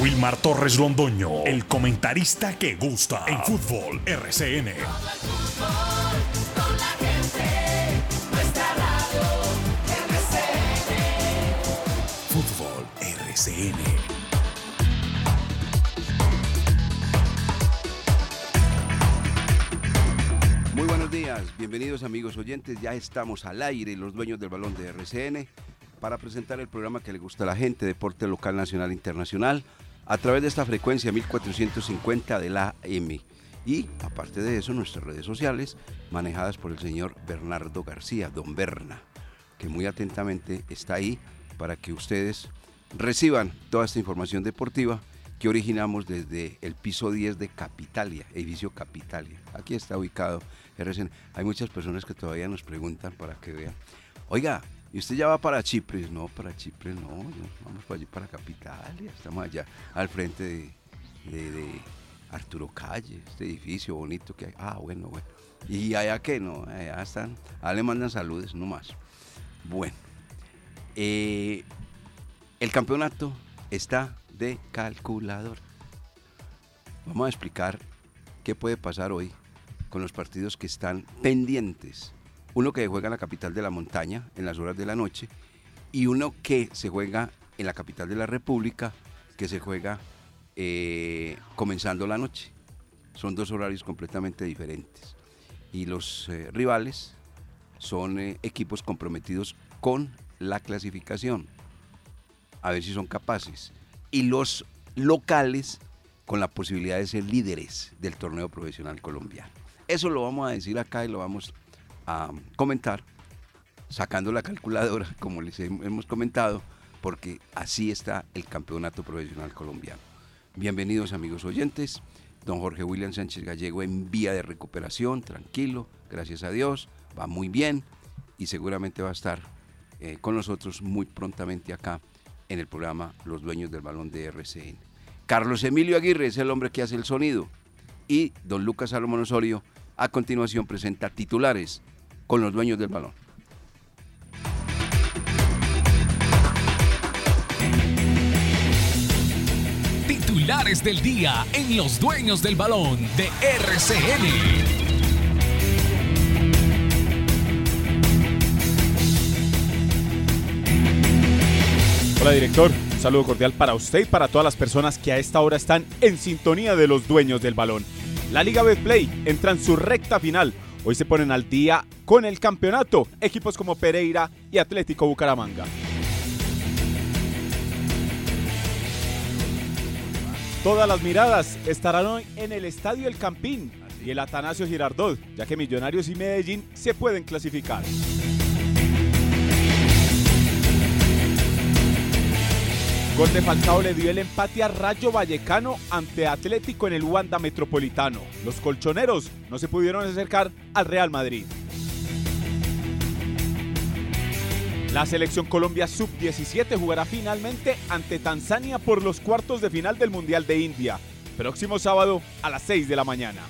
Wilmar Torres Londoño, el comentarista que gusta en fútbol RCN. Fútbol RCN. Muy buenos días, bienvenidos amigos oyentes, ya estamos al aire, los dueños del balón de RCN, para presentar el programa que le gusta a la gente, Deporte Local, Nacional e Internacional, a través de esta frecuencia 1450 de la M. Y aparte de eso, nuestras redes sociales, manejadas por el señor Bernardo García, don Berna, que muy atentamente está ahí para que ustedes reciban toda esta información deportiva que originamos desde el piso 10 de Capitalia, edificio Capitalia. Aquí está ubicado RCN. Hay muchas personas que todavía nos preguntan para que vean. Oiga, ¿y usted ya va para Chipre? No, para Chipre no, vamos para allí, para Capitalia. Estamos allá al frente de Arturo Calle, este edificio bonito que hay. Ah, bueno, bueno. ¿Y allá qué? No, allá están, allá le mandan saludes, no más. Bueno, eh, el campeonato está de calculador. Vamos a explicar qué puede pasar hoy con los partidos que están pendientes. Uno que juega en la capital de la montaña en las horas de la noche y uno que se juega en la capital de la República, que se juega eh, comenzando la noche. Son dos horarios completamente diferentes. Y los eh, rivales son eh, equipos comprometidos con la clasificación. A ver si son capaces. Y los locales con la posibilidad de ser líderes del torneo profesional colombiano. Eso lo vamos a decir acá y lo vamos a comentar sacando la calculadora, como les hem- hemos comentado, porque así está el campeonato profesional colombiano. Bienvenidos amigos oyentes. Don Jorge William Sánchez Gallego en vía de recuperación, tranquilo, gracias a Dios, va muy bien y seguramente va a estar eh, con nosotros muy prontamente acá en el programa Los Dueños del Balón de RCN. Carlos Emilio Aguirre es el hombre que hace el sonido y don Lucas Salomón Osorio a continuación presenta titulares con los dueños del balón. Titulares del día en Los Dueños del Balón de RCN. Hola director, un saludo cordial para usted y para todas las personas que a esta hora están en sintonía de los dueños del balón. La Liga Betplay entra en su recta final. Hoy se ponen al día con el campeonato equipos como Pereira y Atlético Bucaramanga. Todas las miradas estarán hoy en el Estadio El Campín y el Atanasio Girardot, ya que Millonarios y Medellín se pueden clasificar. Gol de Falcao le dio el empate a Rayo Vallecano ante Atlético en el Wanda Metropolitano. Los colchoneros no se pudieron acercar al Real Madrid. La selección Colombia Sub-17 jugará finalmente ante Tanzania por los cuartos de final del Mundial de India, próximo sábado a las 6 de la mañana.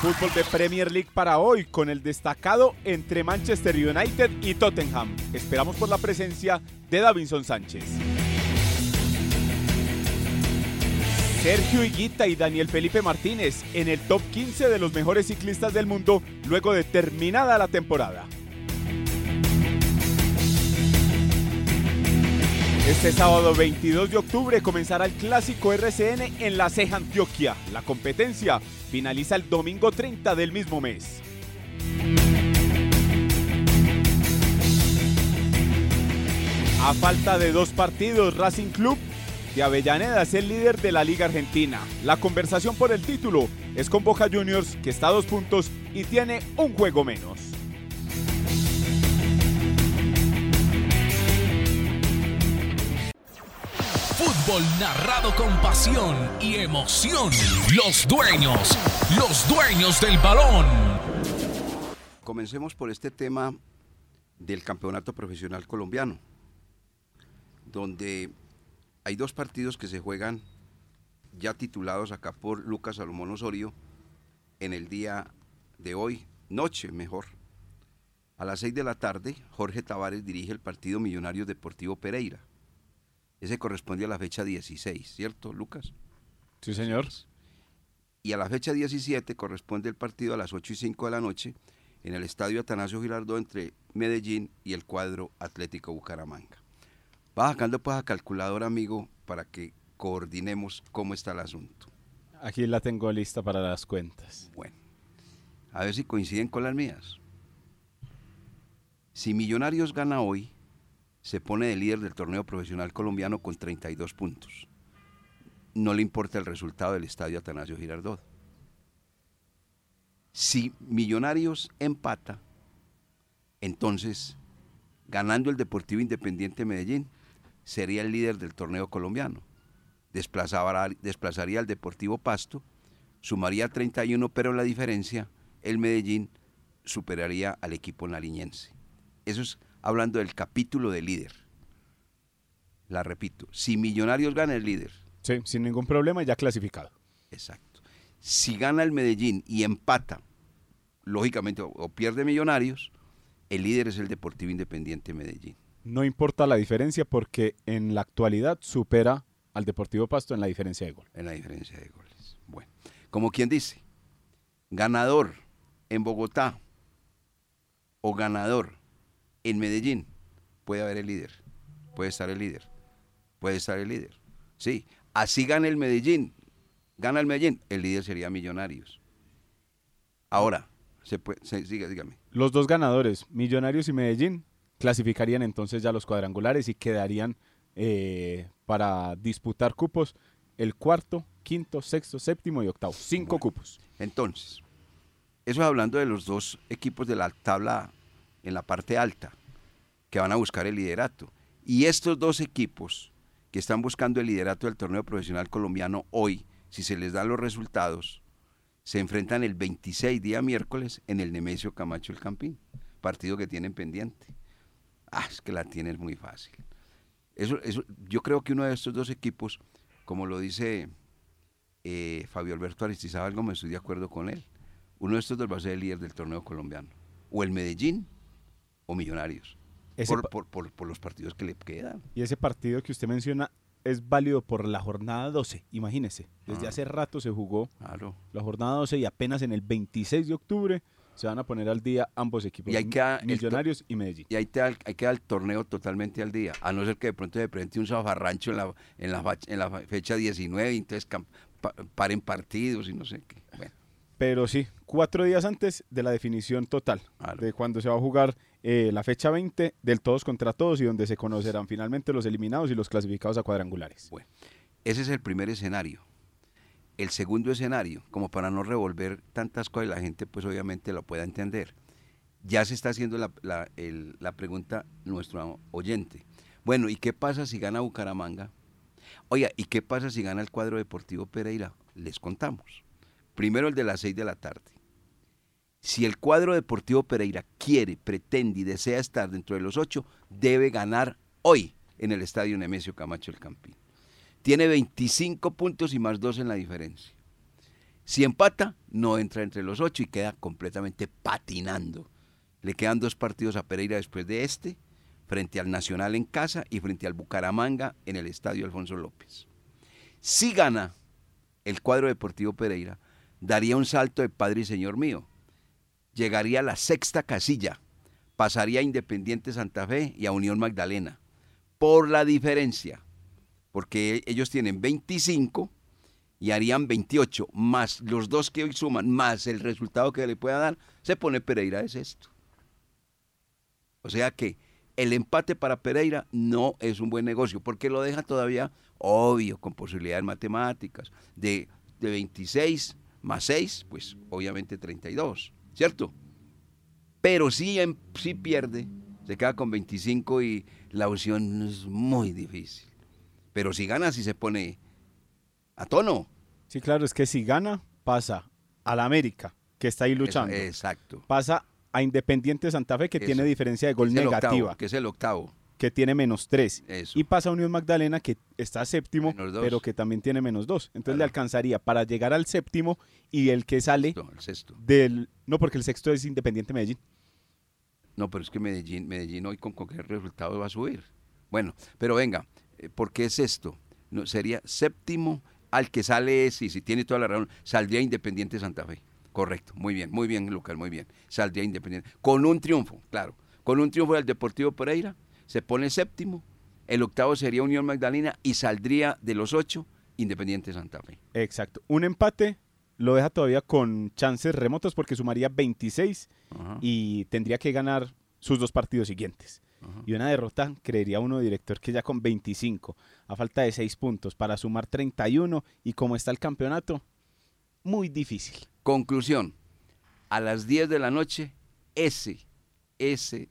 Fútbol de Premier League para hoy con el destacado entre Manchester United y Tottenham. Esperamos por la presencia de Davinson Sánchez. Sergio Higuita y Daniel Felipe Martínez en el top 15 de los mejores ciclistas del mundo luego de terminada la temporada. Este sábado 22 de octubre comenzará el clásico RCN en La Ceja, Antioquia. La competencia finaliza el domingo 30 del mismo mes. A falta de dos partidos, Racing Club de Avellaneda es el líder de la Liga Argentina. La conversación por el título es con Boca Juniors, que está a dos puntos y tiene un juego menos. Fútbol narrado con pasión y emoción. Los dueños, los dueños del balón. Comencemos por este tema del campeonato profesional colombiano, donde hay dos partidos que se juegan ya titulados acá por Lucas Salomón Osorio en el día de hoy, noche mejor. A las 6 de la tarde, Jorge Tavares dirige el partido Millonarios Deportivo Pereira. Ese corresponde a la fecha 16, ¿cierto, Lucas? Sí, señor. Y a la fecha 17 corresponde el partido a las 8 y 5 de la noche en el estadio Atanasio Girardot entre Medellín y el cuadro Atlético Bucaramanga. Va sacando pues a calculadora, amigo, para que coordinemos cómo está el asunto. Aquí la tengo lista para las cuentas. Bueno, a ver si coinciden con las mías. Si Millonarios gana hoy, se pone de líder del torneo profesional colombiano con 32 puntos. No le importa el resultado del estadio Atanasio Girardot. Si Millonarios empata, entonces, ganando el Deportivo Independiente Medellín, sería el líder del torneo colombiano. desplazaría al Deportivo Pasto, sumaría 31, pero la diferencia, el Medellín superaría al equipo nariñense. Eso es hablando del capítulo de líder. La repito, si Millonarios gana el líder. Sí, sin ningún problema, ya clasificado. Exacto. Si gana el Medellín y empata, lógicamente, o pierde Millonarios, el líder es el Deportivo Independiente Medellín. No importa la diferencia porque en la actualidad supera al Deportivo Pasto en la diferencia de gol. En la diferencia de goles. Bueno, como quien dice, ganador en Bogotá o ganador en Medellín, puede haber el líder, puede estar el líder, puede estar el líder. Sí, así gana el Medellín, gana el Medellín, el líder sería Millonarios. Ahora, se puede, dígame. Los dos ganadores, Millonarios y Medellín, clasificarían entonces ya los cuadrangulares y quedarían eh, para disputar cupos el cuarto, quinto, sexto, séptimo y octavo. Cinco cupos. Entonces, eso es hablando de los dos equipos de la tabla en la parte alta, que van a buscar el liderato. Y estos dos equipos que están buscando el liderato del torneo profesional colombiano hoy, si se les dan los resultados, se enfrentan el 26 día miércoles en el Nemesio Camacho el Campín, partido que tienen pendiente. Ah, es que la tienes muy fácil. Eso, eso, yo creo que uno de estos dos equipos, como lo dice eh, Fabio Alberto Aristizábal me estoy de acuerdo con él. Uno de estos dos va a ser el líder del torneo colombiano. O el Medellín o Millonarios. Por, por, los partidos que le quedan. Y ese partido que usted menciona es válido por la jornada 12, imagínese. Desde ah. hace rato se jugó la jornada 12 y apenas en el 26 de octubre se van a poner al día ambos equipos, y hay que, Millonarios y Medellín. Y ahí te, hay que dar el torneo totalmente al día, a no ser que de pronto se presente un zafarrancho en la, en la, en la fecha 19 y entonces paren partidos y no sé qué. Pero sí, cuatro días antes de la definición total, de cuando se va a jugar eh, la fecha 20 del todos contra todos y donde se conocerán finalmente los eliminados y los clasificados a cuadrangulares. Bueno, ese es el primer escenario el segundo escenario, como para no revolver tantas cosas y la gente pues obviamente lo pueda entender. Ya se está haciendo la, pregunta nuestro oyente. Bueno, ¿y qué pasa si gana Bucaramanga? Oiga, ¿y qué pasa si gana el cuadro deportivo Pereira? Les contamos. Primero el de las seis de la tarde. Si el cuadro deportivo Pereira quiere, pretende y desea estar dentro de los ocho, debe ganar hoy en el estadio Nemesio Camacho el Campín. Tiene 25 puntos y más dos en la diferencia. Si empata, no entra entre los ocho y queda completamente patinando. Le quedan dos partidos a Pereira después de este, frente al Nacional en casa y frente al Bucaramanga en el Estadio Alfonso López. Si gana el cuadro deportivo Pereira, daría un salto de Padre y Señor mío. Llegaría a la sexta casilla, pasaría a Independiente Santa Fe y a Unión Magdalena. Por la diferencia, porque ellos tienen 25 y harían 28, más los dos que hoy suman, más el resultado que le pueda dar, se pone Pereira es esto. O sea que el empate para Pereira no es un buen negocio, porque lo deja todavía obvio, con posibilidades matemáticas, de, de 26 más 6, pues obviamente 32, ¿cierto? Pero si, si pierde, se queda con 25 y la opción es muy difícil. Pero si gana, si se pone a tono. Sí, claro, es que si gana, pasa a la América, que está ahí luchando. exacto. Pasa a Independiente Santa Fe, que tiene diferencia de gol negativa. que es el octavo. Que tiene menos tres. Y pasa a Unión Magdalena, que está séptimo, pero que también tiene menos dos. Entonces le alcanzaría para llegar al séptimo y el que sale el sexto. del. No, porque el sexto es Independiente Medellín. No, pero es que Medellín, Medellín hoy con cualquier resultado va a subir. Bueno, pero venga, eh, ¿por qué es esto? No, sería séptimo al que sale, sí, si tiene toda la razón, saldría Independiente Santa Fe. Correcto, muy bien, muy bien, Lucas, muy bien. Saldría Independiente. Con un triunfo, claro. Con un triunfo del Deportivo Pereira, se pone séptimo. El octavo sería Unión Magdalena y saldría de los ocho Independiente Santa Fe. Exacto. Un empate lo deja todavía con chances remotos porque sumaría 26 Ajá. y tendría que ganar sus dos partidos siguientes. Ajá. Y una derrota, creería uno director que ya con 25, a falta de 6 puntos para sumar 31 y como está el campeonato, muy difícil. Conclusión, a las 10 de la noche, ese, ese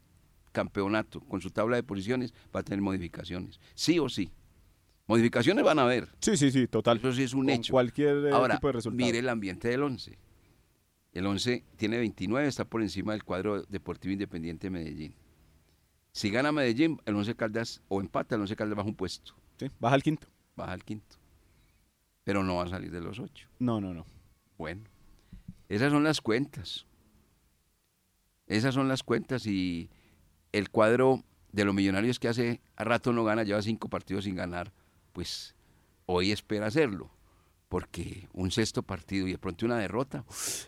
campeonato con su tabla de posiciones va a tener modificaciones, sí o sí. Modificaciones van a haber, Sí, sí, sí, total. eso sí es un Con hecho. cualquier eh, Ahora, tipo de resultado. mire el ambiente del 11. El 11 tiene 29, está por encima del cuadro Deportivo Independiente de Medellín. Si gana Medellín, el 11 Caldas, o empata, el 11 Caldas baja un puesto, Sí, baja al quinto. baja al quinto. Pero no va a salir de los 8. No, no, no. Bueno, esas son las cuentas. Esas son las cuentas y el cuadro de los millonarios que hace a rato no gana, lleva cinco partidos sin ganar, pues hoy espera hacerlo. Porque un sexto partido y de pronto una derrota,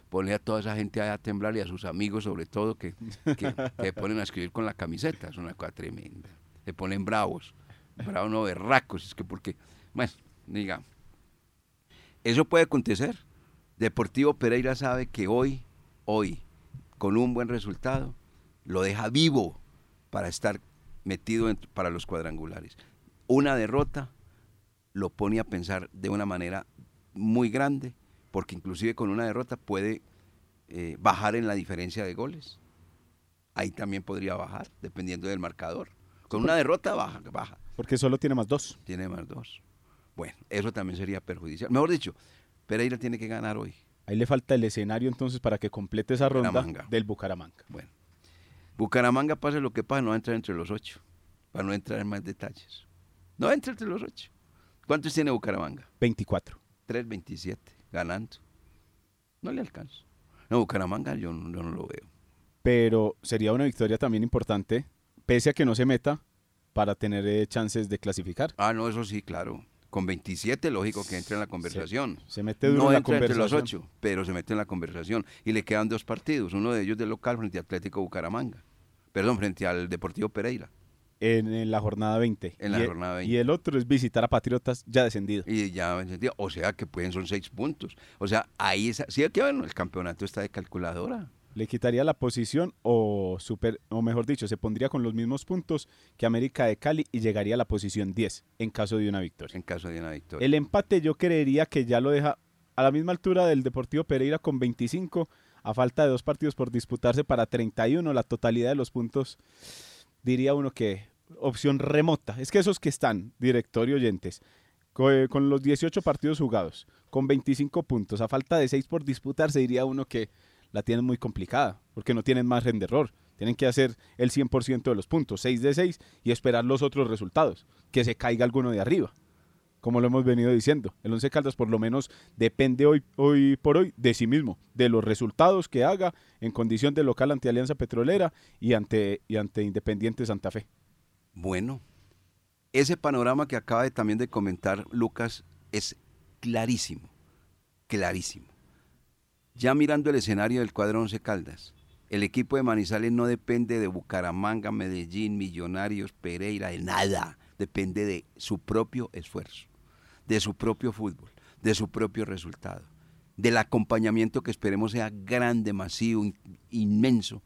pone a toda esa gente a temblar y a sus amigos sobre todo que, que, que ponen a escribir con la camiseta, es una cosa tremenda. Se ponen bravos, bravos no berracos, es que porque, bueno, digamos. Eso puede acontecer. Deportivo Pereira sabe que hoy, hoy, con un buen resultado, lo deja vivo para estar metido en- para los cuadrangulares. Una derrota lo pone a pensar de una manera muy grande, porque inclusive con una derrota puede eh, bajar en la diferencia de goles. Ahí también podría bajar, dependiendo del marcador. Con una derrota baja, baja Porque solo tiene más dos. tiene más dos. Bueno, eso también sería perjudicial. Mejor dicho, Pereira tiene que ganar hoy. Ahí le falta el escenario entonces para que complete esa ronda Bucaramanga. del Bucaramanga. Bueno, Bucaramanga pase lo que pase, no va a entrar entre los ocho, para no entrar en más detalles. No entra entre los ocho. ¿Cuántos tiene Bucaramanga? 24. 3.27, ganando. No le alcanza. No, Bucaramanga yo, no- yo no lo veo. Pero sería una victoria también importante, pese a que no se meta, para tener eh, chances de clasificar. Ah, no, eso sí, claro. Con 27, lógico que entra en la conversación. Se mete duro no en la entra entre los ocho, pero se mete en la conversación. Y le quedan dos partidos, uno de ellos de local frente a Atlético Bucaramanga. Perdón, frente al Deportivo Pereira. En, en la jornada 20. En la Y e- jornada 20. Y el otro es visitar a Patriotas ya descendido. Y ya, en sentido, o sea que pueden son seis puntos. O sea, ahí es, sí, que bueno, el campeonato está de calculadora. Le quitaría la posición o, super, o mejor dicho, se pondría con los mismos puntos que América de Cali y llegaría a la posición 10 en caso de una victoria. en caso de una victoria. El empate yo creería que ya lo deja a la misma altura del Deportivo Pereira con 25, a falta de dos partidos por disputarse para 31, la totalidad de los puntos, diría uno que opción remota. Es que esos que están, director y oyentes, eh, con, los 18 partidos jugados, con 25 puntos, a falta de 6 por disputarse, diría uno que la tienen muy complicada, porque no tienen margen de error. Tienen que hacer el 100% de los puntos, 6 de 6, y esperar los otros resultados, que se caiga alguno de arriba como lo hemos venido diciendo. El Once Caldas por lo menos depende hoy, hoy por hoy de sí mismo, de los resultados que haga en condición de local ante Alianza Petrolera y ante, y ante Independiente Santa Fe. Bueno, ese panorama que acaba de, también de comentar Lucas es clarísimo, clarísimo. Ya mirando el escenario del cuadro Once Caldas, el equipo de Manizales no depende de Bucaramanga, Medellín, Millonarios, Pereira, de nada. Depende de su propio esfuerzo, de su propio fútbol, de su propio resultado, del acompañamiento que esperemos sea grande, masivo, in- inmenso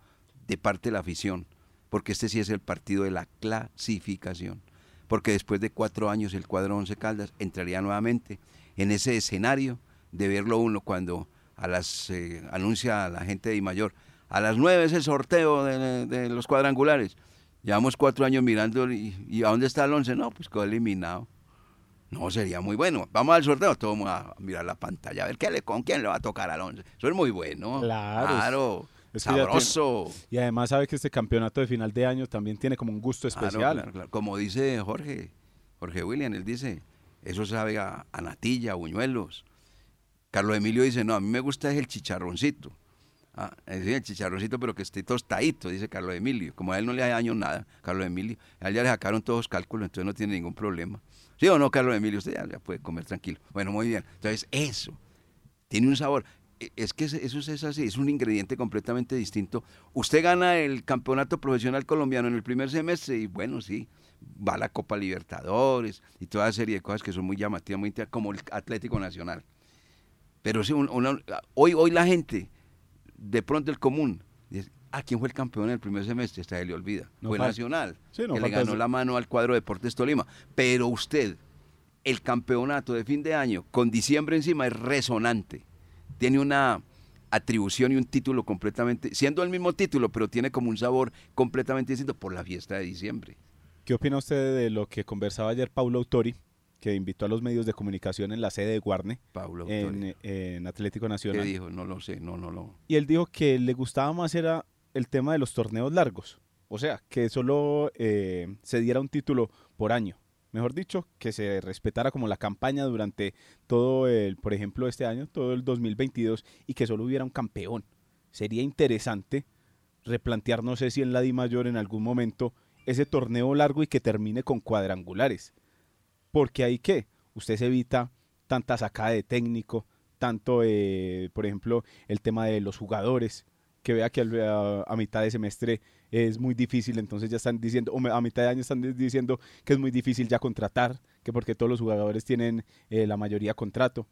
de parte de la afición, porque este sí es el partido de la clasificación, porque después de cuatro años el cuadro Once Caldas entraría nuevamente en ese escenario de verlo uno cuando a las eh, anuncia a la gente de Mayor a las nueve es el sorteo de los cuadrangulares. Llevamos cuatro años mirando y, y ¿a dónde está el once? No, pues quedó eliminado. No, sería muy bueno. Vamos al sorteo, todos vamos a mirar la pantalla, a ver qué le, con quién le va a tocar al once. Eso es muy bueno. Claro. Claro. Es que sabroso. Y además sabe que este campeonato de final de año también tiene como un gusto Claro, especial. claro, claro. Como dice Jorge, Jorge William, él dice, eso sabe a, a natilla, a buñuelos. Carlos Emilio dice, no, a mí me gusta es el chicharroncito. Ah, es el chicharroncito, pero que esté tostadito, dice Carlos Emilio. Como a él no le hace daño nada, Carlos Emilio. A él ya le sacaron todos los cálculos, entonces no tiene ningún problema. ¿Sí o no, Carlos Emilio? Usted ya, puede comer tranquilo. Bueno, muy bien. Entonces, eso tiene un sabor. E, es que eso es así, es un ingrediente completamente distinto. Usted gana el campeonato profesional colombiano en el primer semestre y bueno, sí, va a la Copa Libertadores y toda serie de cosas que son muy llamativas, muy como el Atlético Nacional. Pero sí, hoy, hoy la gente, de pronto el común, dice, ¿a quién fue el campeón en el primer semestre? Hasta le olvida. fue Nacional, que le ganó la mano al cuadro Deportes Tolima. Pero usted, el campeonato de fin de año, con diciembre encima, es resonante. Tiene una atribución y un título completamente, siendo el mismo título, pero tiene como un sabor completamente distinto por la fiesta de diciembre. ¿Qué opina usted de lo que conversaba ayer Paulo Autori, que invitó a los medios de comunicación en la sede de Guarne, en, Atlético Nacional? ¿Qué dijo? No lo sé, no, no, no. Y él dijo que le gustaba más era el tema de los torneos largos, o sea, que solo eh, se diera un título por año. Mejor dicho, que se respetara como la campaña durante todo el, por ejemplo, este año, todo el 2022, y que solo hubiera un campeón. Sería interesante replantear, no sé si en la Di Mayor en algún momento, ese torneo largo y que termine con cuadrangulares. Porque ahí que usted se evita tanta sacada de técnico, tanto, por ejemplo, el tema de los jugadores, que vea que a, mitad de semestre es muy difícil, entonces ya están diciendo, o a mitad de año están diciendo que es muy difícil ya contratar, que porque todos los jugadores tienen eh, la mayoría contrato.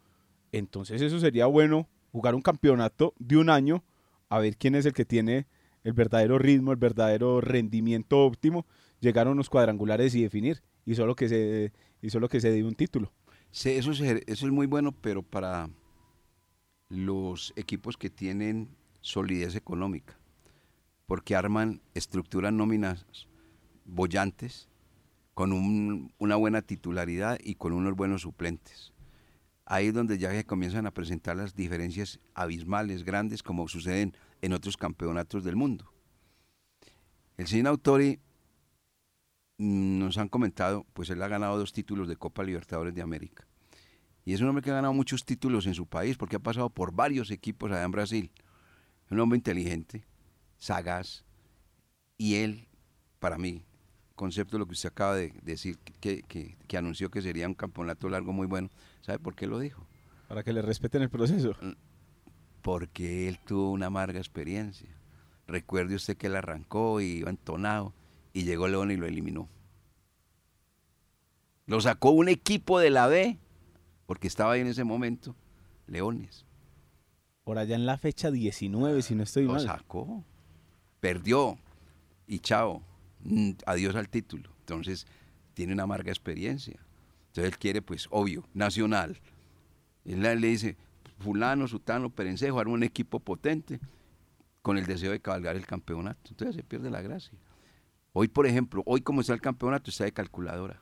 Entonces eso sería bueno, jugar un campeonato de un año, a ver quién es el que tiene el verdadero ritmo, el verdadero rendimiento óptimo, llegar a unos cuadrangulares y definir, y solo que se, y solo que se dé un título. Sí, eso es, eso es muy bueno, pero para los equipos que tienen solidez económica, porque arman estructuras nóminas bollantes con una buena titularidad y con unos buenos suplentes. Ahí es donde ya se comienzan a presentar las diferencias abismales, grandes, como suceden en otros campeonatos del mundo. El señor Autori nos han comentado, pues él ha ganado dos títulos de Copa Libertadores de América. Y es un hombre que ha ganado muchos títulos en su país porque ha pasado por varios equipos allá en Brasil. Un hombre inteligente, sagaz, y él, para mí, concepto de lo que usted acaba de decir, que, que, anunció que sería un campeonato largo muy bueno, ¿sabe por qué lo dijo? Para que le respeten el proceso. Mm, porque él tuvo una amarga experiencia. Recuerde usted que él arrancó y iba entonado y llegó León y lo eliminó. Lo sacó un equipo de la B, porque estaba ahí en ese momento, Leones. Por allá en la fecha 19, si no estoy mal. Lo sacó, perdió y chao, mm, adiós al título. Entonces, tiene una amarga experiencia. Entonces, él quiere, pues, obvio, nacional. Él le dice, fulano, sutano, perencejo, arma un equipo potente con el deseo de cabalgar el campeonato. Entonces se pierde la gracia. Hoy, por ejemplo, hoy como está el campeonato, está de calculadora.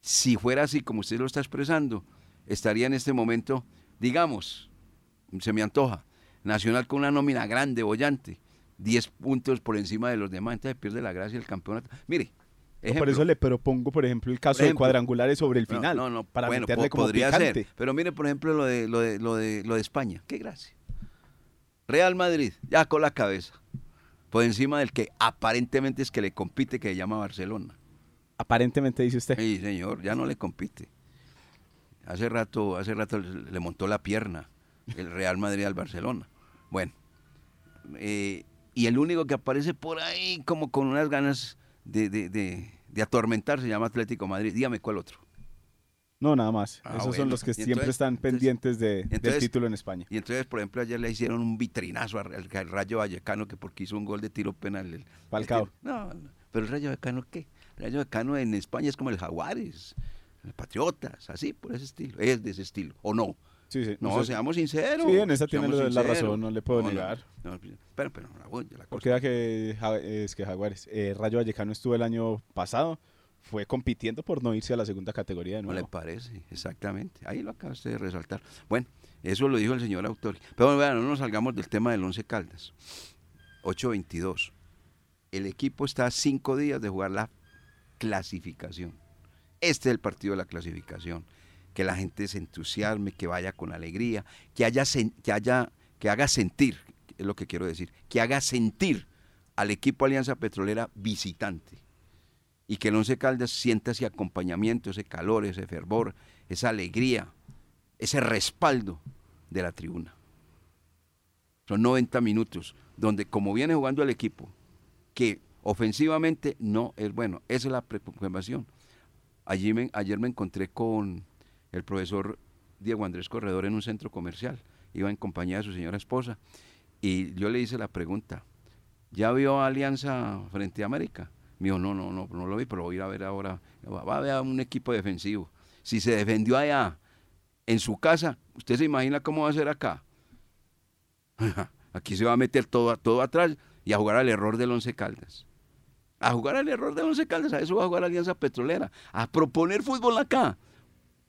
Si fuera así como usted lo está expresando, estaría en este momento, digamos, se me antoja, Nacional con una nómina grande, bollante, 10 puntos por encima de los demás, entonces pierde la gracia el campeonato. Mire, por eso le propongo, por ejemplo, el caso de cuadrangulares sobre el final. No, no, para bueno, meterle como podría ser. Pero mire, por ejemplo, lo de, lo de, lo de, lo de España. Qué gracia. Real Madrid, ya con la cabeza. Por encima del que aparentemente es que le compite, que se llama Barcelona. Aparentemente dice usted. Sí, señor, ya no le compite. Hace rato, hace rato le montó la pierna el Real Madrid al Barcelona. Bueno, eh, y el único que aparece por ahí como con unas ganas de, de, de, atormentar se llama Atlético Madrid. Dígame cuál otro. No, nada más. Ah, Esos son los que siempre están pendientes de, del título en España. Y entonces, por ejemplo, ayer le hicieron un vitrinazo al, Rayo Vallecano que porque hizo un gol de tiro penal. El, Falcao. no, pero el Rayo Vallecano, ¿qué? El Rayo Vallecano en España es como el Jaguares, el Patriotas, así, por ese estilo. Es de ese estilo, ¿o no? Sí, sí. No, seamos sinceros. Sí, en esa tiene la razón, no le puedo negar. pero, pero, la, la Porque era que, es que Jaguares, eh, Rayo Vallecano estuvo el año pasado, fue compitiendo por no irse a la segunda categoría de nuevo. No le parece, exactamente. Ahí lo acabaste de resaltar. Bueno, eso lo dijo el señor autor. Pero bueno, no nos salgamos del tema del Once Caldas. 8-22. El equipo está a cinco días de jugar la clasificación. Este es el partido de la clasificación que la gente se entusiasme, que vaya con alegría, que haya, que haya, que haga sentir, es lo que quiero decir, que haga sentir al equipo Alianza Petrolera visitante y que el Once Caldas sienta ese acompañamiento, ese calor, ese fervor, esa alegría, ese respaldo de la tribuna. Son 90 minutos donde como viene jugando el equipo, que ofensivamente no es bueno, esa es la preocupación. Allí ayer me encontré con el profesor Diego Andrés Corredor en un centro comercial, iba en compañía de su señora esposa, y yo le hice la pregunta, ¿ya vio Alianza frente a América? Me dijo, no, no, no, no lo vi, pero voy a ir a ver ahora, va a ver un equipo defensivo. Si se defendió allá, en su casa, ¿usted se imagina cómo va a ser acá? Aquí se va a meter todo, todo atrás y a jugar al error del Once Caldas. A jugar al error del Once Caldas, a eso va a jugar Alianza Petrolera, a proponer fútbol acá.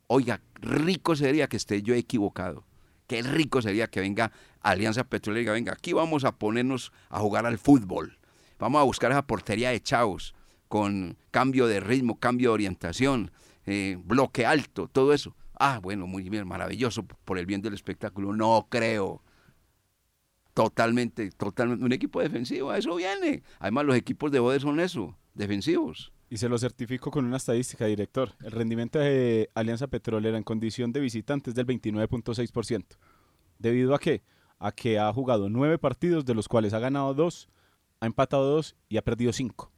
Oiga, rico sería que esté yo equivocado. Qué rico sería que venga Alianza Petrolera y venga, aquí vamos a ponernos a jugar al fútbol. Vamos a buscar esa portería de chavos con cambio de ritmo, cambio de orientación, eh, bloque alto, todo eso. Ah, bueno, muy bien, maravilloso por el bien del espectáculo. No creo. Totalmente, totalmente. Un equipo defensivo, a eso viene. Además, los equipos de Bode son eso, defensivos. Y se lo certifico con una estadística, director. El rendimiento de Alianza Petrolera en condición de visitante es del 29.6%. ¿Debido a qué? A que ha jugado nueve partidos, de los cuales ha ganado dos, ha empatado dos y ha perdido cinco.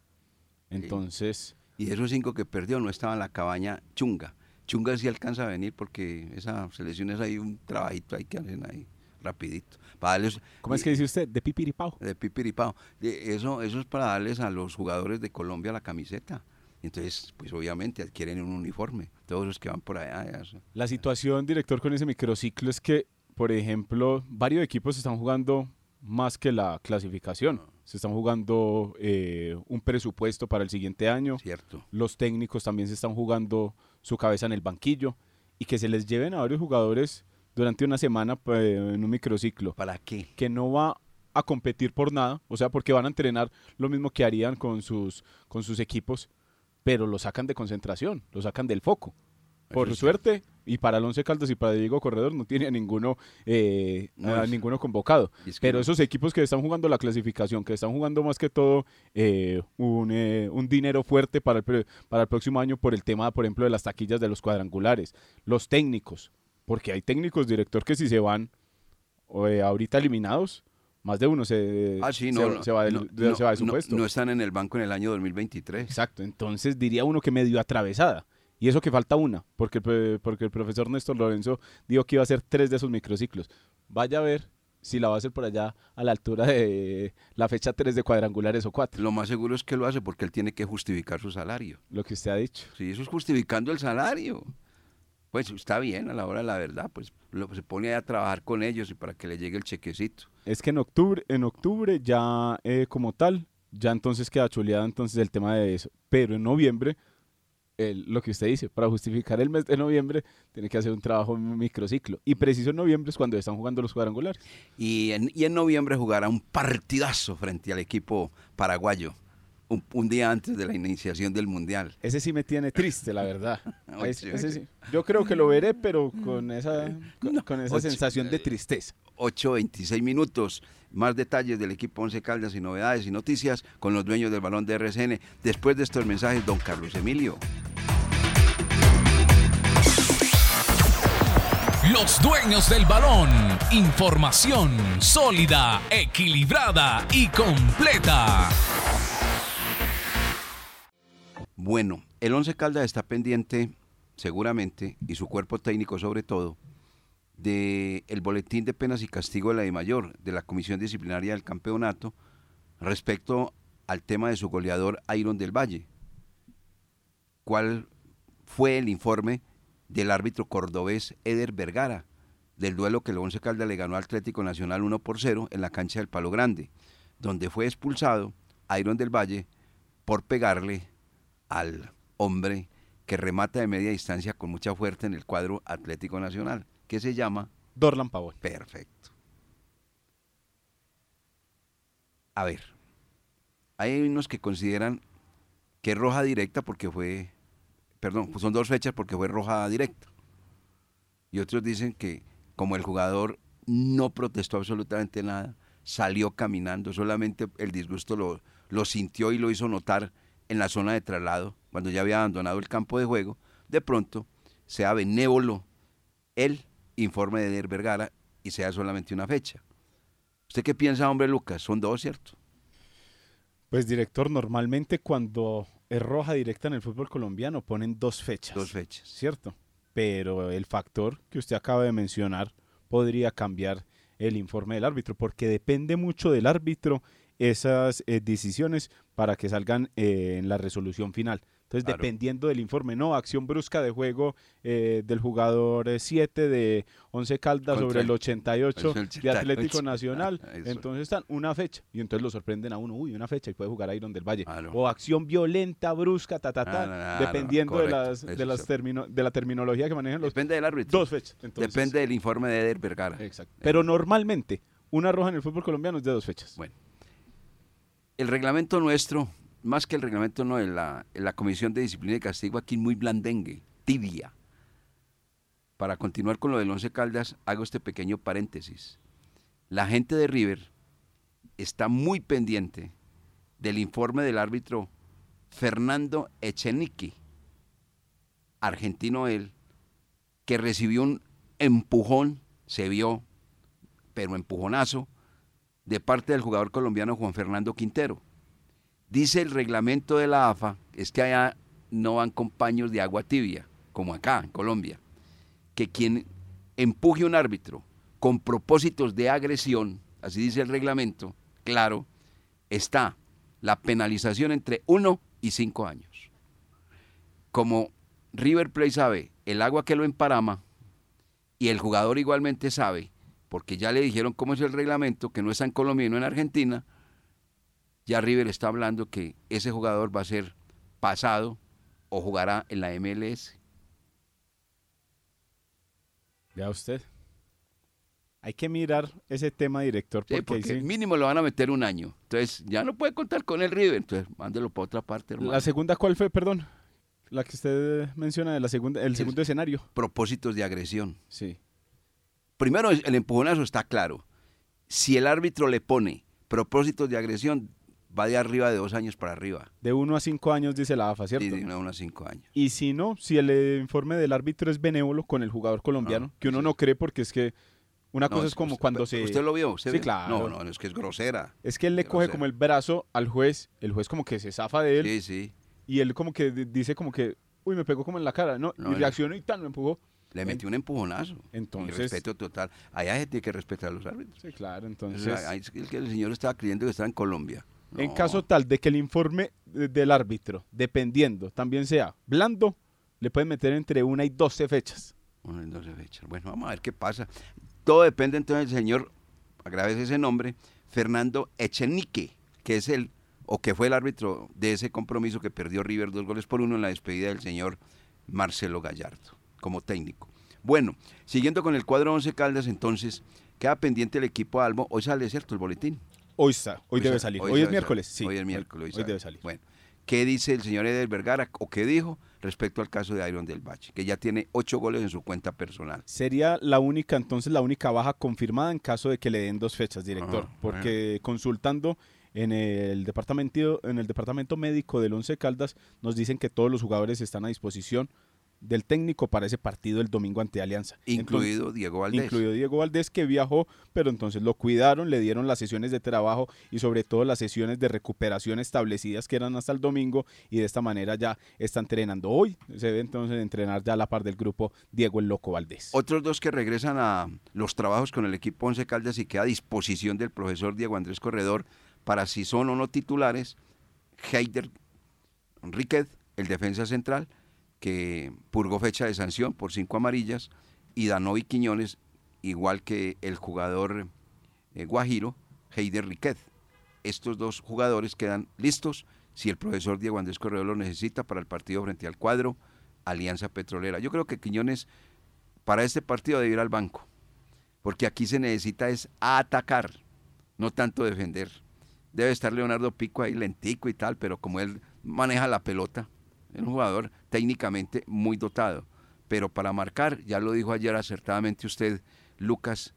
Entonces... Y de esos cinco que perdió no estaba en la cabaña chunga. Chunga sí alcanza a venir porque esa selección es ahí un trabajito hay que hacer ahí rapidito. ¿Cómo es que dice usted? De pipiripao. De pipiripao. Eso, eso es para darles a los jugadores de Colombia la camiseta. Entonces, pues obviamente adquieren un uniforme, todos los que van por allá. La situación, director, con ese microciclo es que, por ejemplo, varios equipos están jugando más que la clasificación. Se están jugando eh, un presupuesto para el siguiente año. Cierto. Los técnicos también se están jugando su cabeza en el banquillo. Y que se les lleven a varios jugadores durante una semana pues, en un microciclo. ¿Para qué? Que no va a competir por nada, o sea, porque van a entrenar lo mismo que harían con sus, con sus equipos, pero lo sacan de concentración, lo sacan del foco. Por suerte, y para el Once Caldas y para Diego Corredor no tiene ninguno, eh, ninguno convocado. Pero esos equipos que están jugando la clasificación, que están jugando más que todo eh, un, eh, un, dinero fuerte para el, para el próximo año por el tema, por ejemplo, de las taquillas de los cuadrangulares, los técnicos, porque hay técnicos, director, que si se van eh, ahorita eliminados, más de uno se, ah, no, se, va, de su puesto. No están en el banco en el año 2023. Exacto, entonces diría uno que medio atravesada. Y eso que falta una, porque, porque el profesor Néstor Lorenzo dijo que iba a hacer tres de esos microciclos. Vaya a ver si la va a hacer por allá a la altura de la fecha 3 de cuadrangulares o 4. Lo más seguro es que lo hace porque él tiene que justificar su salario. Lo que usted ha dicho. Sí, eso es justificando el salario pues está bien a la hora de la verdad, pues se pone a trabajar con ellos y para que le llegue el chequecito. Es que en octubre, en octubre ya eh, como tal, ya entonces queda chuleada entonces el tema de eso. Pero en noviembre, lo que usted dice, para justificar el mes de noviembre, tiene que hacer un trabajo en microciclo. Y preciso en noviembre es cuando están jugando los cuadrangulares. Y en, y en noviembre jugará un partidazo frente al equipo paraguayo un, día antes de la iniciación del Mundial. Ese sí me tiene triste, la verdad. Yo creo que lo veré, pero con esa, con, esa sensación de tristeza. 8.26 minutos. Más detalles del equipo Once Caldas y novedades y noticias con los dueños del balón de RCN. Después de estos mensajes, don Carlos Emilio. Los dueños del balón. Información sólida, equilibrada y completa. Bueno, el Once Caldas está pendiente, seguramente, y su cuerpo técnico sobre todo, del el boletín de penas y castigo de la de mayor, de la Comisión Disciplinaria del Campeonato, respecto al tema de su goleador Iron del Valle. ¿Cuál fue el informe del árbitro cordobés Eder Vergara del duelo que el Once Caldas le ganó al Atlético Nacional 1 por 0 en la cancha del Palo Grande, donde fue expulsado Iron del Valle por pegarle al hombre que remata de media distancia con mucha fuerza en el cuadro Atlético Nacional, que se llama Dorlan Pavón. Perfecto. A ver, hay unos que consideran que es roja directa porque fue, perdón, pues son dos fechas porque fue roja directa. Y otros dicen que como el jugador no protestó absolutamente nada, salió caminando, solamente el disgusto lo, lo sintió y lo hizo notar en la zona de traslado, cuando ya había abandonado el campo de juego, de pronto sea benévolo el informe de Der Vergara y sea solamente una fecha. ¿Usted qué piensa, hombre Lucas? Son dos, ¿cierto? Pues director, normalmente cuando es roja directa en el fútbol colombiano ponen dos fechas. Dos fechas. ¿Cierto? Pero el factor que usted acaba de mencionar podría cambiar el informe del árbitro, porque depende mucho del árbitro esas eh, decisiones para que salgan eh, en la resolución final. Entonces, dependiendo del informe, no, acción brusca de juego eh, del jugador 7 de 11 Caldas sobre el 88 de Atlético Nacional, ah, entonces están una fecha y entonces lo sorprenden a uno, uy, una fecha y puede jugar Iron del Valle. O acción violenta, brusca, ta, ta, ta, dependiendo de, las, de, las de la terminología que manejan los... Depende del árbitro. Dos fechas. Depende del informe de Eder Vergara. Exacto. Pero normalmente, una roja en el fútbol colombiano es de dos fechas. Bueno. El reglamento nuestro más que el reglamento no, la Comisión de Disciplina y Castigo aquí muy blandengue, tibia. Para continuar con lo del Once Caldas, hago este pequeño paréntesis. La gente de River está muy pendiente del informe del árbitro Fernando Echenique, argentino él, que recibió un empujón, se vio, pero empujonazo, de parte del jugador colombiano Juan Fernando Quintero Dice el reglamento de la AFA, es que allá no van compañeros de agua tibia, como acá en Colombia, que quien empuje un árbitro con propósitos de agresión, así dice el reglamento, claro, está la penalización entre uno y cinco años. Como River Plate sabe el agua que lo emparama y el jugador igualmente sabe, porque ya le dijeron cómo es el reglamento, que no está en Colombia y no en Argentina, ya River está hablando que ese jugador va a ser pasado o jugará en la MLS. Ya usted. Hay que mirar ese tema, director. Porque, mínimo lo van a meter un año. Entonces, ya no puede contar con el River. Entonces, mándelo para otra parte, hermano. ¿La segunda cuál fue, perdón? La que usted menciona, de la segunda, el segundo escenario. Propósitos de agresión. Sí. Primero, el empujonazo está claro. Si el árbitro le pone propósitos de agresión, va de arriba de dos años para arriba. De uno a cinco años, dice la AFA, ¿cierto? Sí, de uno a cinco años. Y si no, si el informe del árbitro es benévolo con el jugador colombiano, que uno no cree porque es que una cosa es como cuando se... ¿Usted lo vio? sí, claro. No, no, es que es grosera. Es que él le coge como el brazo al juez, el juez como que se zafa de él. Sí, sí. Y él como que dice como que, uy, me pegó como en la cara, ¿no? y reaccionó y tal, me empujó. Le metió un empujonazo. Entonces. respeto total. Allá se tiene que respetar a los árbitros. Sí, claro. Entonces. el, que el señor estaba creyendo que estaba en Colombia. En caso tal de que el informe del árbitro, dependiendo, también sea blando, le pueden meter entre una y doce fechas. Una y doce fechas. Bueno, vamos a ver qué pasa. Todo depende entonces del señor, agradece ese nombre, Fernando Echenique, que es el, o que fue el árbitro de ese compromiso que perdió River dos goles por uno en la despedida del señor Marcelo Gallardo, como técnico. Bueno, siguiendo con el cuadro 11 Caldas, entonces, queda pendiente el equipo Albo. Hoy sale, ¿cierto? El boletín. Hoy está, hoy, debe salir. Hoy, es miércoles, sí. Hoy es miércoles. Hoy, debe salir. Bueno, ¿qué dice el señor Eder Vergara o qué dijo respecto al caso de Iron del Bache? Que ya tiene ocho goles en su cuenta personal. Sería la única, entonces, la única baja confirmada en caso de que le den dos fechas, director. Ah, porque consultando en el departamento en el departamento médico del Once Caldas nos dicen que todos los jugadores están a disposición del técnico para ese partido el domingo ante Alianza. Incluido Diego Valdés. Incluido Diego Valdés que viajó, pero entonces lo cuidaron, le dieron las sesiones de trabajo y sobre todo las sesiones de recuperación establecidas que eran hasta el domingo y de esta manera ya está entrenando. Hoy se debe entonces entrenar ya a la par del grupo Diego el Loco Valdés. Otros dos que regresan a los trabajos con el equipo Once Caldas y queda a disposición del profesor Diego Andrés Corredor para si son o no titulares, Heider Enríquez, el defensa central, que purgó fecha de sanción por cinco amarillas, y Danovi Quiñones, igual que el jugador eh, Guajiro, Heider Riquet. Estos dos jugadores quedan listos si el profesor Diego Andrés Correo lo necesita para el partido frente al cuadro Alianza Petrolera. Yo creo que Quiñones para este partido debe ir al banco, porque aquí se necesita es atacar, no tanto defender. Debe estar Leonardo Pico ahí lentico y tal, pero como él maneja la pelota, es un jugador técnicamente muy dotado. Pero para marcar, ya lo dijo ayer acertadamente usted, Lucas,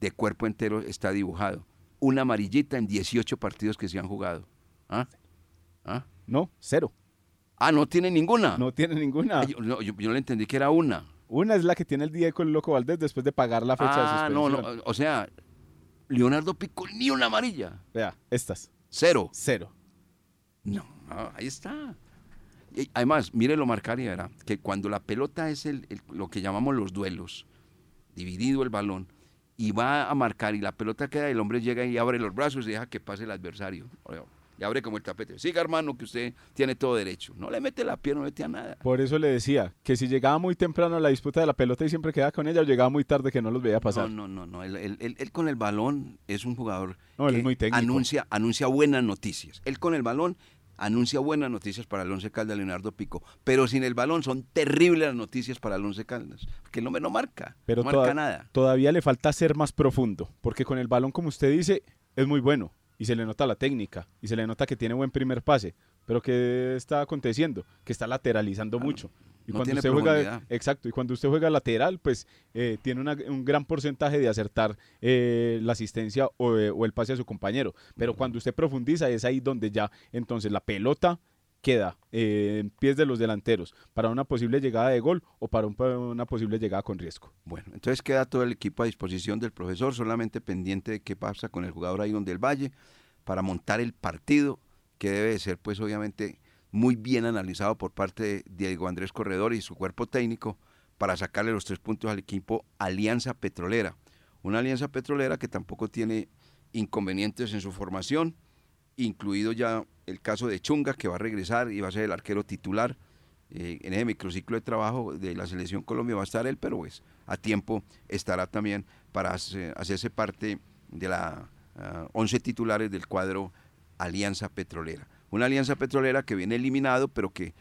de cuerpo entero está dibujado. una amarillita en 18 partidos que se han jugado. ¿Ah? ¿Ah? No, cero. Ah, no tiene ninguna. No tiene ninguna. Yo, no, yo- yo no le entendí que era una. Una es la que tiene el Diego el Loco Valdés después de pagar la fecha de Ah, no, suspensión. no. O sea, Leonardo Pico ni una amarilla. Vea, estas, Cero. cero. No, no, ahí está. Y además, mire lo marcaría, era que cuando la pelota es el, el- lo que llamamos los duelos, dividido el balón, y va a marcar y la pelota queda, el hombre llega y abre los brazos y deja que pase el adversario. Le abre como el tapete. Siga, hermano, que usted tiene todo derecho. No le mete la pierna, no mete a nada. Por eso le decía que si llegaba muy temprano a la disputa de la pelota y siempre quedaba con ella, o llegaba muy tarde que no los veía pasar. No, no, no, no. Él, él- él- él con el balón es un jugador No, él que es muy técnico. anuncia, anuncia buenas noticias. Él con el balón anuncia buenas noticias para el Once Caldas Leonardo Pico, pero sin el balón son terribles las noticias para el Once Caldas, porque el hombre no marca, Pero no marca nada. todavía le falta ser más profundo, porque con el balón, como usted dice, es muy bueno y se le nota la técnica y se le nota que tiene buen primer pase. Pero ¿qué está aconteciendo? Que está lateralizando Claro, mucho. Y no cuando usted juega, exacto, y cuando usted juega lateral, pues eh, tiene una- un gran porcentaje de acertar eh, la asistencia o, eh, o el pase a su compañero. Pero cuando usted profundiza es ahí donde ya entonces la pelota queda eh, en pies de los delanteros para una posible llegada de gol o para un- para una posible llegada con riesgo. Bueno, entonces queda todo el equipo a disposición del profesor, solamente pendiente de qué pasa con el jugador ahí donde el Valle, para montar el partido, que debe de ser pues obviamente muy bien analizado por parte de Diego Andrés Corredor y su cuerpo técnico, para sacarle los tres puntos al equipo Alianza Petrolera. Una alianza petrolera que tampoco tiene inconvenientes en su formación, incluido ya el caso de Chunga, que va a regresar y va a ser el arquero titular. Eh, en ese microciclo de trabajo de la selección Colombia va a estar él, pero pues a tiempo estará también para hace- hacerse parte de la ah, 11 titulares del cuadro Alianza Petrolera. Una alianza petrolera que viene eliminado, pero que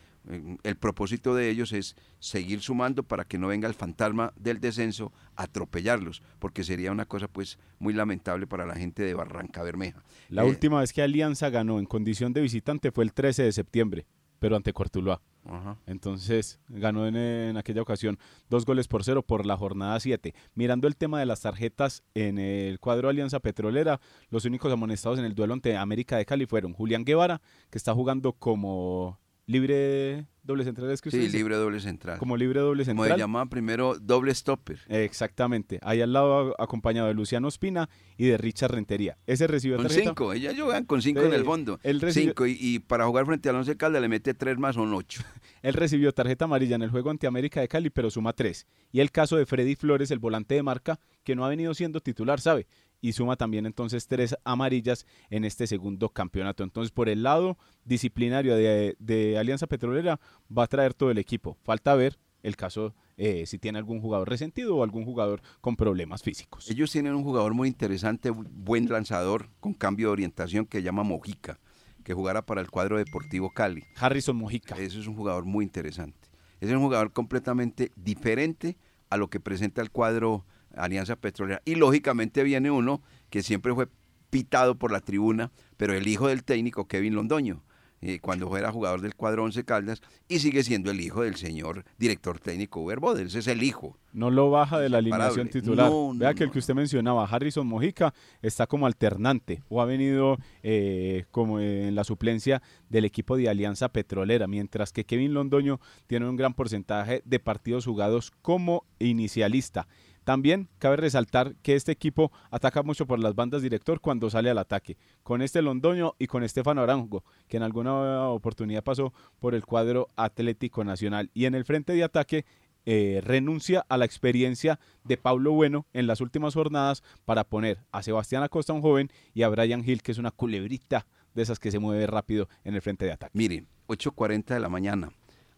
el propósito de ellos es seguir sumando para que no venga el fantasma del descenso a atropellarlos, porque sería una cosa pues muy lamentable para la gente de Barranca Bermeja. La Eh, última vez que Alianza ganó en condición de visitante fue el 13 de septiembre, pero ante Cortuluá. ajá. Entonces ganó en, en aquella ocasión dos goles por cero por la jornada 7. Mirando el tema de las tarjetas en el cuadro Alianza Petrolera, los únicos amonestados en el duelo ante América de Cali fueron Julián Guevara, que está jugando como libre doble central, es que usted Sí, dice? libre doble central. Como libre doble Como se central. llamaban primero doble stopper. Exactamente. Ahí al lado acompañado de Luciano Espina y de Richard Rentería. Ese recibió Con tarjeta. cinco, ellas juegan con cinco Sí, en el fondo. él recibió- Cinco, y, y para jugar frente al Once Caldas le mete tres más, son ocho. Él recibió tarjeta amarilla en el juego ante América de Cali, pero suma tres. Y el caso de Freddy Flores, el volante de marca, que no ha venido siendo titular, ¿sabe? Y suma también entonces tres amarillas en este segundo campeonato. Entonces, por el lado disciplinario de, de Alianza Petrolera, va a traer todo el equipo. Falta ver el caso eh, si tiene algún jugador resentido o algún jugador con problemas físicos. Ellos tienen un jugador muy interesante, bu- buen lanzador, con cambio de orientación que llama Mojica, que jugará para el cuadro Deportivo Cali. Harrison Mojica. Ese es un jugador muy interesante. Es un jugador completamente diferente a lo que presenta el cuadro Alianza Petrolera. Y lógicamente viene uno que siempre fue pitado por la tribuna, pero el hijo del técnico Kevin Londoño, eh, cuando era jugador del cuadro Once Caldas, y sigue siendo el hijo del señor director técnico Uber Boder. Ese es el hijo. No lo baja de la alineación titular. No, Vea no, que el que usted mencionaba, Harrison Mojica, está como alternante o ha venido eh, como en la suplencia del equipo de Alianza Petrolera, mientras que Kevin Londoño tiene un gran porcentaje de partidos jugados como inicialista. También cabe resaltar que este equipo ataca mucho por las bandas director cuando sale al ataque, con este Londoño y con Estefano Arango, que en alguna oportunidad pasó por el cuadro Atlético Nacional. Y en el frente de ataque eh, renuncia a la experiencia de Pablo Bueno en las últimas jornadas para poner a Sebastián Acosta, un joven, y a Brian Hill, que es una culebrita de esas que se mueve rápido en el frente de ataque. Miren, 8.40 de la mañana,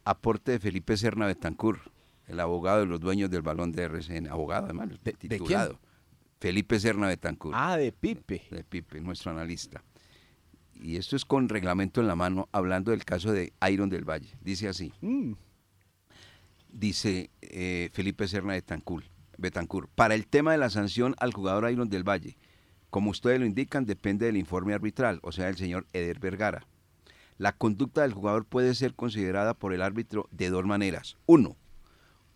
aporte de Felipe Serna Betancur, el abogado de los dueños del balón de RCN, abogado además, ¿De- de quién? titulado. Felipe Serna Betancur. Ah, de Pipe. de Pipe, nuestro analista. Y esto es con reglamento en la mano, hablando del caso de Iron del Valle. Dice así, Mm, dice eh, Felipe Serna de Tancul, Betancur, para el tema de la sanción al jugador Iron del Valle, como ustedes lo indican, depende del informe arbitral, o sea, del señor Eder Vergara. La conducta del jugador puede ser considerada por el árbitro de dos maneras. Uno,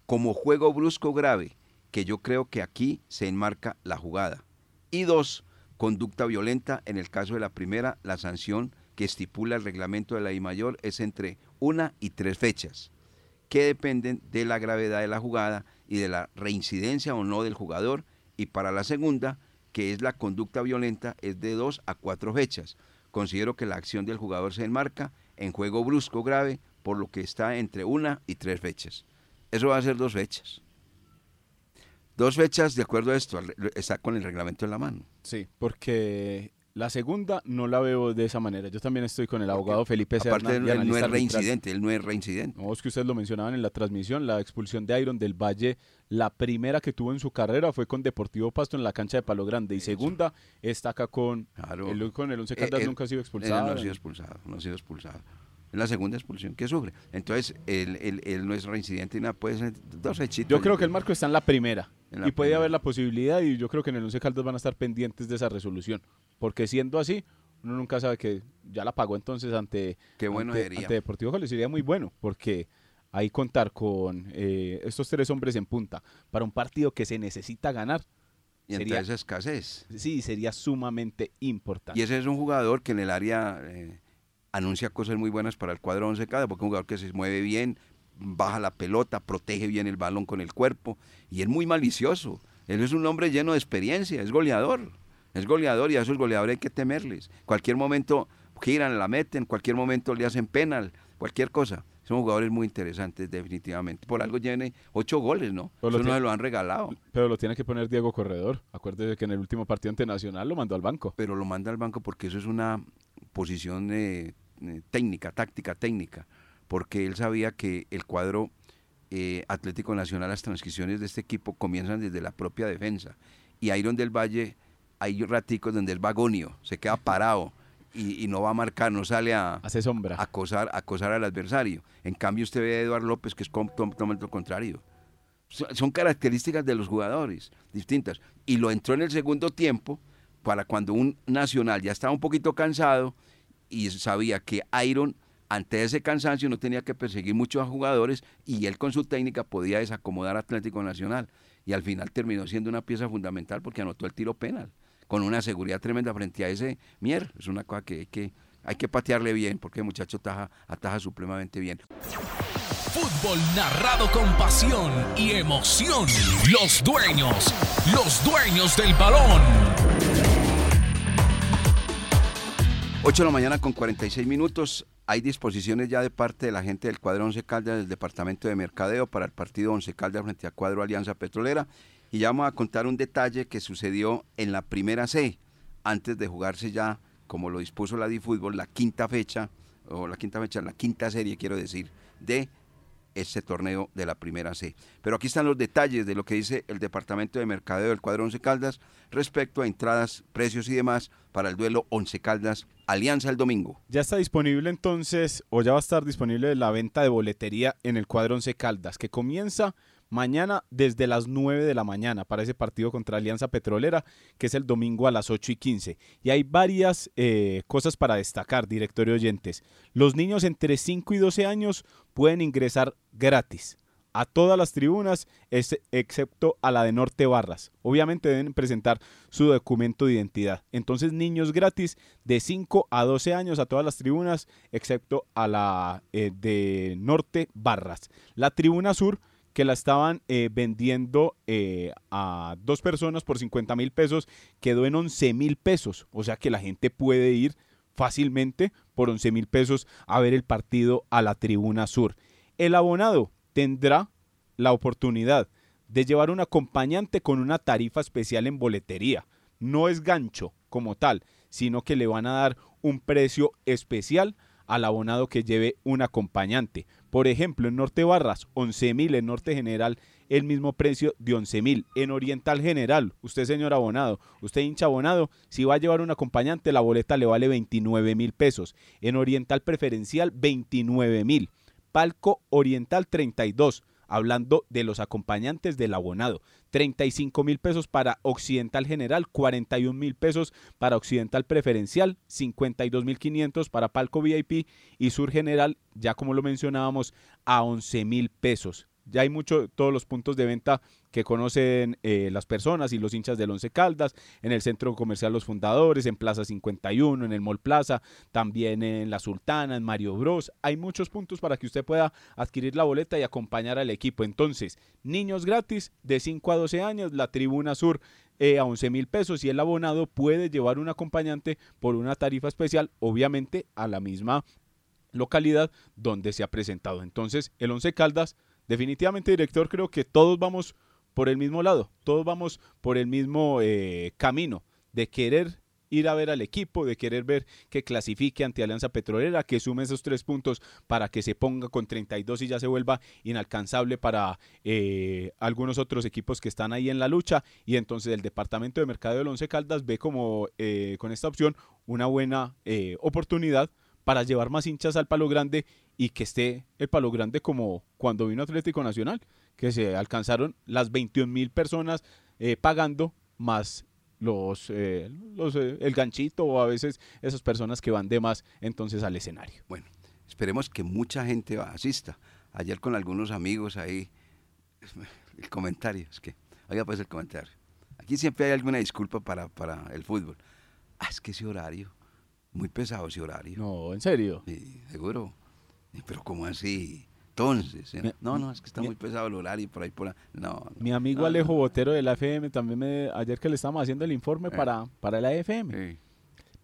como juego brusco grave, que yo creo que aquí se enmarca la jugada. Y dos, conducta violenta. En el caso de la primera, la sanción que estipula el reglamento de la I mayor es entre una y tres fechas, que dependen de la gravedad de la jugada y de la reincidencia o no del jugador. Y para la segunda, que es la conducta violenta, es de dos a cuatro fechas. Considero que la acción del jugador se enmarca en juego brusco grave, por lo que está entre una y tres fechas. Eso va a ser dos fechas. Dos fechas, de acuerdo a esto, está con el reglamento en la mano. Sí, porque la segunda no la veo de esa manera. Yo también estoy con el abogado Felipe Serna. Aparte, él, no es reincidente, él no es reincidente. No, es que ustedes lo mencionaban en la transmisión, la expulsión de Iron del Valle, la primera que tuvo en su carrera fue con Deportivo Pasto en la cancha de Palo Grande. Y segunda, está acá con, el, con el Once eh, Caldas, nunca ha sido expulsado. no ha sido expulsado, no ha sido expulsado la segunda expulsión que sufre. Entonces, él, él, no es reincidente y nada, puede ser dos hechitos. Yo creo que el marco está en la primera. y puede haber la posibilidad, y yo creo que en el Once Caldas van a estar pendientes de esa resolución. Porque siendo así, uno nunca sabe que ya la pagó entonces ante, Qué bueno ante, Deportivo Cali. Sería muy bueno, porque ahí contar con eh, estos tres hombres en punta para un partido que se necesita ganar. Y sería, esa escasez. Sí, sería sumamente importante. Y ese es un jugador que en el área... Eh, anuncia cosas muy buenas para el cuadro 11 cada, porque es un jugador que se mueve bien, baja la pelota, protege bien el balón con el cuerpo y es muy malicioso. Él es un hombre lleno de experiencia, es goleador. Es goleador y a esos goleadores hay que temerles. Cualquier momento giran, la meten, cualquier momento le hacen penal, cualquier cosa. Son jugadores muy interesantes, definitivamente. Por algo tiene ocho goles, ¿no? Eso no se lo han regalado. Pero lo tiene que poner Diego Corredor. Acuérdese que en el último partido ante Nacional lo mandó al banco. Pero lo manda al banco porque eso es una posición eh, técnica, táctica técnica, porque él sabía que el cuadro eh, Atlético Nacional, las transiciones de este equipo comienzan desde la propia defensa. Y Iron del Valle, hay raticos donde el vagonio se queda parado y, no va a marcar, no sale a, Hace sombra. acosar, acosar al adversario. En cambio, usted ve a Eduardo López, que es lo contrario. Son características de los jugadores distintas. Y lo entró en el segundo tiempo para cuando un nacional ya estaba un poquito cansado y sabía que Iron ante ese cansancio no tenía que perseguir muchos jugadores y él con su técnica podía desacomodar a Atlético Nacional y al final terminó siendo una pieza fundamental porque anotó el tiro penal con una seguridad tremenda frente a ese Mier. Es una cosa que hay que, hay que patearle bien porque el muchacho ataja, ataja supremamente bien. Fútbol narrado con pasión y emoción. Los dueños, los dueños del balón. 8 de la mañana con 46 minutos. Hay disposiciones ya de parte de la gente del cuadro 11 Caldas del Departamento de Mercadeo para el partido 11 Caldas frente a cuadro Alianza Petrolera. Y ya vamos a contar un detalle que sucedió en la primera C, antes de jugarse ya, como lo dispuso la DiFútbol, la quinta fecha, o la quinta fecha, la quinta serie, quiero decir, de este torneo de la primera C. Pero aquí están los detalles de lo que dice el Departamento de Mercadeo del cuadro Once Caldas respecto a entradas, precios y demás para el duelo Once Caldas Alianza el domingo. Ya está disponible entonces, o ya va a estar disponible la venta de boletería en el cuadro Once Caldas, que comienza mañana desde las 9 de la mañana para ese partido contra Alianza Petrolera, que es el domingo a las 8 y 15. Y hay varias eh, cosas para destacar, directorio oyentes. Los niños entre 5 y 12 años pueden ingresar gratis a todas las tribunas, excepto a la de Norte Barras. Obviamente deben presentar su documento de identidad. Entonces, niños gratis de 5 a 12 años a todas las tribunas, excepto a la eh, de Norte Barras. La tribuna sur que la estaban eh, vendiendo eh, a dos personas por 50 mil pesos, quedó en 11 mil pesos. O sea que la gente puede ir fácilmente por 11 mil pesos a ver el partido a la tribuna sur. El abonado tendrá la oportunidad de llevar un acompañante con una tarifa especial en boletería. No es gancho como tal, sino que le van a dar un precio especial al abonado que lleve un acompañante. Por ejemplo, en Norte Barras, 11 mil, en Norte General, el mismo precio de 11 mil. En Oriental General, usted señor abonado, usted hincha abonado, si va a llevar un acompañante, la boleta le vale 29 mil pesos. En Oriental Preferencial, 29 mil. Palco Oriental 32 hablando de los acompañantes del abonado. 35 mil pesos para Occidental General, 41 mil pesos para Occidental Preferencial, 52 mil 500 para Palco VIP y Sur General, ya como lo mencionábamos, a 11 mil pesos. Ya hay mucho, todos los puntos de venta que conocen eh, las personas y los hinchas del Once Caldas, en el Centro Comercial Los Fundadores, en Plaza 51, en el Mall Plaza, también en La Sultana, en Mario Bros. Hay muchos puntos para que usted pueda adquirir la boleta y acompañar al equipo. Entonces, niños gratis de 5 a 12 años, la Tribuna Sur eh, a 11 mil pesos y el abonado puede llevar un acompañante por una tarifa especial, obviamente a la misma localidad donde se ha presentado. Entonces, el Once Caldas, definitivamente, director, creo que todos vamos por el mismo lado, todos vamos por el mismo eh, camino de querer ir a ver al equipo, de querer ver que clasifique ante Alianza Petrolera, que sume esos tres puntos para que se ponga con 32 y ya se vuelva inalcanzable para eh, algunos otros equipos que están ahí en la lucha. Y entonces el Departamento de Mercado del Once Caldas ve como eh, con esta opción una buena oportunidad para llevar más hinchas al Palo Grande y que esté el Palo Grande como cuando vino Atlético Nacional, que se alcanzaron las 21 mil personas eh, pagando más los, eh, los eh, el ganchito o a veces esas personas que van de más entonces al escenario. Bueno, esperemos que mucha gente asista. Ayer con algunos amigos ahí, el comentario, es que, oiga pues el comentario. Aquí siempre hay alguna disculpa para, para el fútbol. Ah, es que ese horario muy pesado ese horario. No, ¿en serio? Sí, seguro. Pero ¿cómo así? Entonces, ¿eh? no, no, es que está muy pesado el horario por ahí por ahí. No, Mi amigo Alejo Botero de la FM también me ayer que le estábamos haciendo el informe eh. para, para la FM.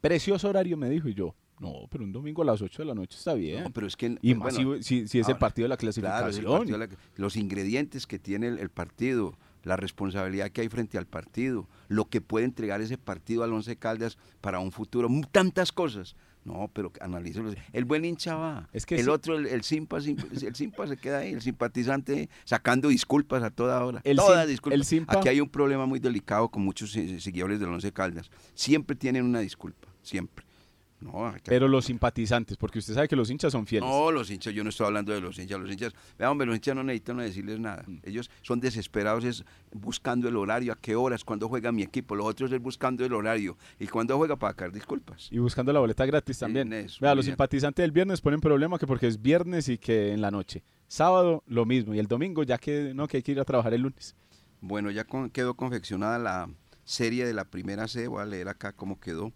Precioso horario me dijo y yo. No, pero un domingo a las 8 de la noche está bien. No, pero es que y más si, si, es el partido de la clasificación. los ingredientes que tiene el partido, la responsabilidad que hay frente al partido, lo que puede entregar ese partido al Once Caldas para un futuro, tantas cosas. No, pero analícelo. El buen hincha va. Es que el otro, el, el, simpa, el simpa se queda ahí, el simpatizante sacando disculpas a toda hora. El Todas disculpas. Aquí hay un problema muy delicado con muchos seguidores del Once Caldas. Siempre tienen una disculpa, siempre. Pero los simpatizantes, porque usted sabe que los hinchas son fieles. No, los hinchas, yo no estoy hablando de los hinchas. Los hinchas, vean, hombre, los hinchas no necesitan decirles nada. Mm. Ellos son desesperados es buscando el horario, a qué horas, cuándo juega mi equipo. Los otros es buscando el horario. Y cuándo juega para sacar disculpas. Y buscando la boleta gratis también. Vea, los simpatizantes del viernes ponen problema que porque es viernes y que en la noche. Sábado lo mismo. Y el domingo ya que no, que hay que ir a trabajar el lunes. Bueno, ya quedó confeccionada la serie de la primera C. Voy a leer acá cómo quedó.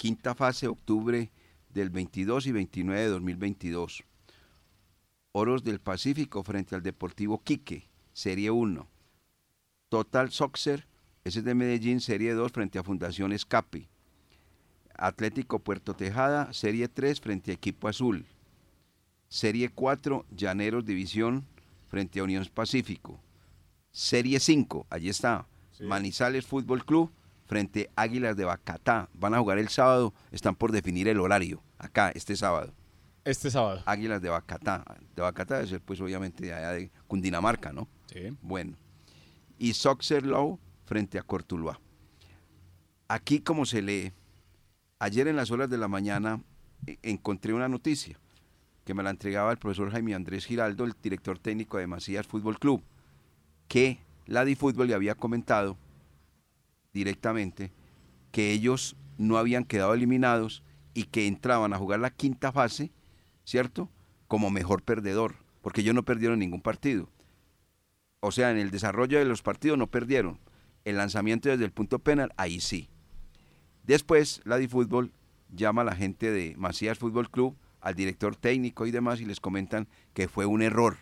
Quinta fase, octubre del 22 y 29 de 2022. Oros del Pacífico frente al Deportivo Quique, Serie 1. Total Soxer, ese es de Medellín, Serie 2 frente a Fundación Escape. Atlético Puerto Tejada, Serie 3 frente a Equipo Azul. Serie 4, Llaneros División frente a Unión Pacífico. Serie 5, allí está, Manizales Fútbol Club frente a Águilas de Bacatá. Van a jugar el sábado, están por definir el horario, acá, este sábado. Este sábado. Águilas de Bacatá. De Bacatá es pues obviamente de allá de Cundinamarca, ¿no? Sí. Bueno. Y Soxerlow frente a Cortuluá. Aquí como se lee, ayer en las horas de la mañana eh, encontré una noticia que me la entregaba el profesor Jaime Andrés Giraldo, el director técnico de Macías Fútbol Club, que la Fútbol le había comentado directamente que ellos no habían quedado eliminados y que entraban a jugar la quinta fase, ¿cierto? Como mejor perdedor, porque ellos no perdieron ningún partido. O sea, en el desarrollo de los partidos no perdieron. El lanzamiento desde el punto penal, ahí sí. Después, la Fútbol llama a la gente de Macías Fútbol Club, al director técnico y demás, y les comentan que fue un error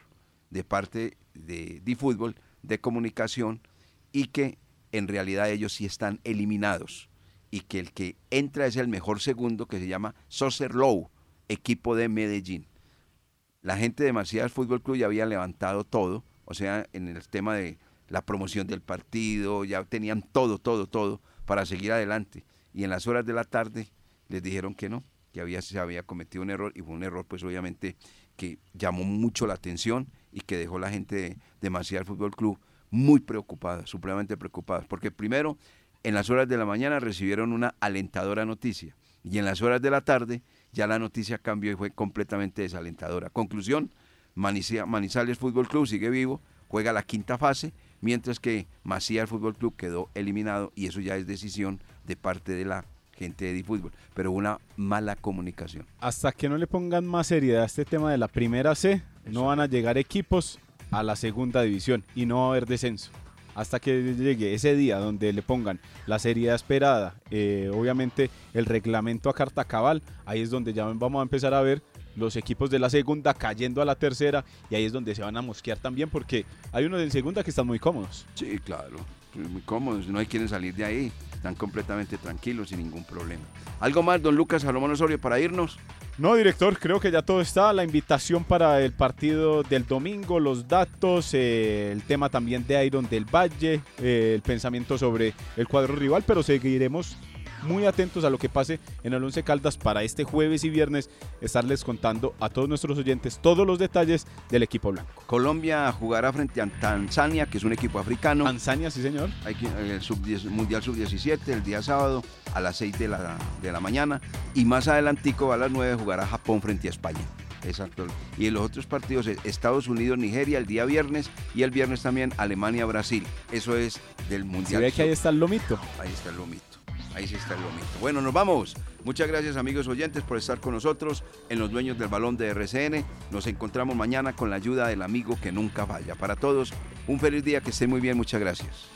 de parte de Fútbol de comunicación y que en realidad ellos sí están eliminados y que el que entra es el mejor segundo que se llama Soser Low, equipo de Medellín. La gente de Macías Fútbol Club ya había levantado todo, o sea, en el tema de la promoción del partido, ya tenían todo, todo, todo para seguir adelante. Y en las horas de la tarde les dijeron que no, que había, se había cometido un error y fue un error pues obviamente que llamó mucho la atención y que dejó la gente de, de Macías Fútbol Club muy preocupadas, supremamente preocupadas, porque primero, en las horas de la mañana recibieron una alentadora noticia y en las horas de la tarde ya la noticia cambió y fue completamente desalentadora. Conclusión, Manizales Fútbol Club sigue vivo, juega la quinta fase, mientras que Macías Fútbol Club quedó eliminado y eso ya es decisión de parte de la gente de fútbol, pero una mala comunicación. Hasta que no le pongan más seriedad a este tema de la primera C, no van a llegar equipos a la segunda división y no va a haber descenso. Hasta que llegue ese día donde le pongan la serie esperada, eh, obviamente el reglamento a carta cabal, ahí es donde ya vamos a empezar a ver los equipos de la segunda cayendo a la tercera y ahí es donde se van a mosquear también porque hay unos de segunda que están muy cómodos. Sí, claro, muy cómodos, no hay quienes salir de ahí, están completamente tranquilos sin ningún problema. ¿Algo más, don Lucas Salomón Osorio, para irnos? No, director, creo que ya todo está. La invitación para el partido del domingo, los datos, eh, el tema también de Iron del Valle, eh, el pensamiento sobre el cuadro rival, pero seguiremos muy atentos a lo que pase en el Once Caldas para este jueves y viernes estarles contando a todos nuestros oyentes todos los detalles del equipo blanco. Colombia jugará frente a Tanzania, que es un equipo africano. Tanzania, sí señor. Hay el sub Mundial Sub-17 el día sábado a las 6 de la, de la mañana y más adelantico a las 9 jugará Japón frente a España. Exacto. Y en los otros partidos, Estados Unidos, Nigeria el día viernes y el viernes también Alemania, Brasil. Eso es del Mundial. ¿Se ve que ahí está el lomito? Ahí está el lomito. Ahí sí está el lomito. Bueno, nos vamos. Muchas gracias amigos oyentes por estar con nosotros en los dueños del balón de RCN. Nos encontramos mañana con la ayuda del amigo que nunca falla. Para todos, un feliz día, que estén muy bien. Muchas gracias.